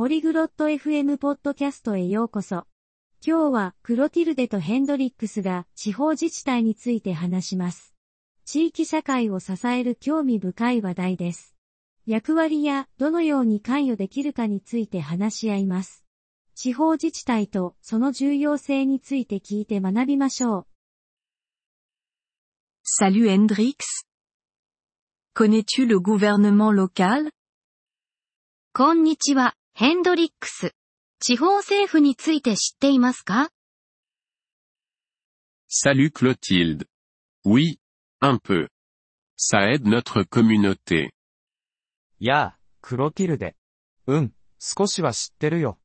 ポリグロット FM ポッドキャストへようこそ。今日はクロティルデとヘンドリックスが地方自治体について話します。地域社会を支える興味深い話題です。役割やどのように関与できるかについて話し合います。地方自治体とその重要性について聞いて学びましょう。Salut Hendrix. Connais-tu le gouvernement local? こんにちは、ヘンドリックス。地方政府について知っていますか Salut Clotilde. Oui, un peu. Ça aide notre communauté. やあ、クロティルデ。うん、少しは知ってるよ。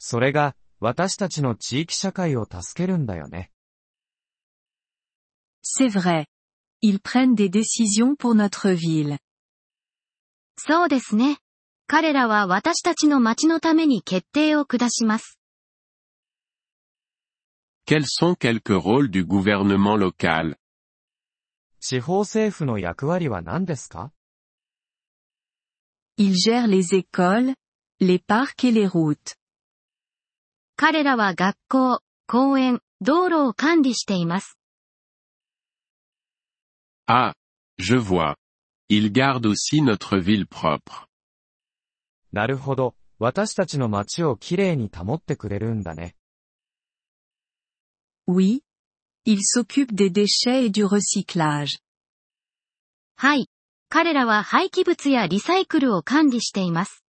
それが、私たちの地域社会を助けるんだよね。C'est vrai. Ils prennent des décisions pour notre ville. そうですね。彼らは私たちの町のために決定を下します。Quels sont quelques rôles du gouvernement local? 地方政府の役割は何ですか Ils gèrent les écoles, les parcs et les routes. 彼らは学校、公園、道路を管理しています。Ah, je vois. Ils gardent aussi notre ville propre. なるほど。私たちの街をきれいに保ってくれるんだね。Oui. Ils s'occupent des déchets et du recyclage. はい。彼らは廃棄物やリサイクルを管理しています。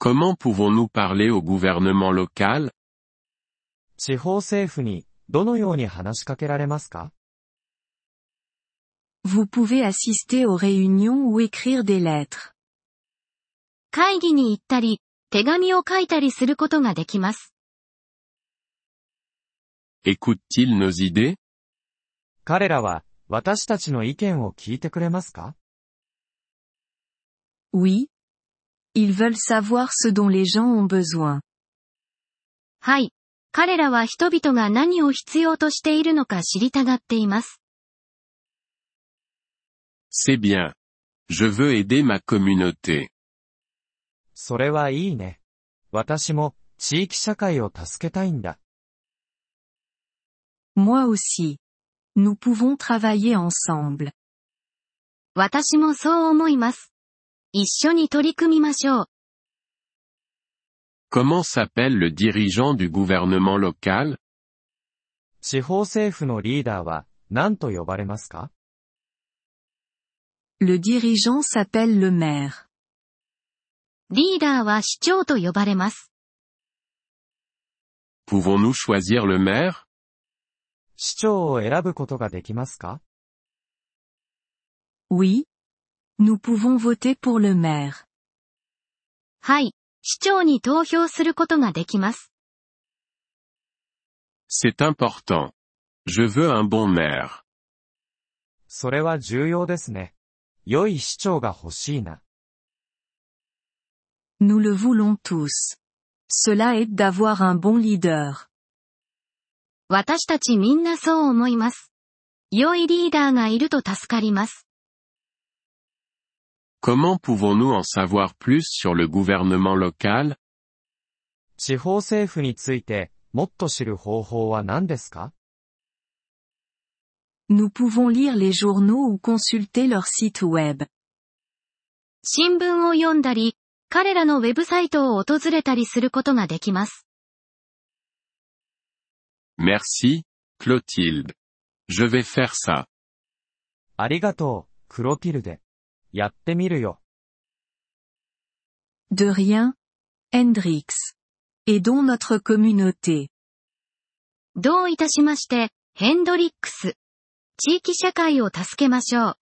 Comment pouvons-nous parler au gouvernement local? 地方政府にどのように話しかけられますか Vous pouvez assister aux réunions ou écrire des lettres. 会議に行ったり、手紙を書いたりすることができます。Écoute-t-il nos idées? 彼らは私たちの意見を聞いてくれますか Oui. Ils veulent savoir ce dont les gens ont besoin. はい。彼らは人々が何を必要としているのか知りたがっています。C'est bien. Je veux aider ma communauté. それはいいね。私も地域社会を助けたいんだ。Moi aussi. Nous pouvons travailler ensemble. 私もそう思います。一緒に取り組みましょう。Comment s'appelle le dirigeant du gouvernement local? 地方政府のリーダーは何と呼ばれますか Le dirigeant s'appelle le maire. リーダーは市長と呼ばれます。Pouvons-nous choisir le maire? 市長を選ぶことができますか Oui. Nous pouvons voter pour le maire. はい。市長に投票することができます。C'est important. Je veux un bon maire. それは重要ですね。良い市長が欲しいな。Nous le voulons tous. Cela aide d'avoir un bon leader. 私たちみんなそう思います。良いリーダーがいると助かります。Comment pouvons-nous en savoir plus sur le gouvernement local? 地方政府についてもっと知る方法は何ですか Nous pouvons lire les journaux ou consulter leur site web. 新聞を読んだり、 彼らのウェブサイトを訪れたりすることができます。Merci, Clotilde. Je vais faire ça. ありがとう、クロティルデ。やってみるよ。De rien, Hendrix. Aidons notre communauté. どういたしまして、ヘンドリックス。地域社会を助けましょう。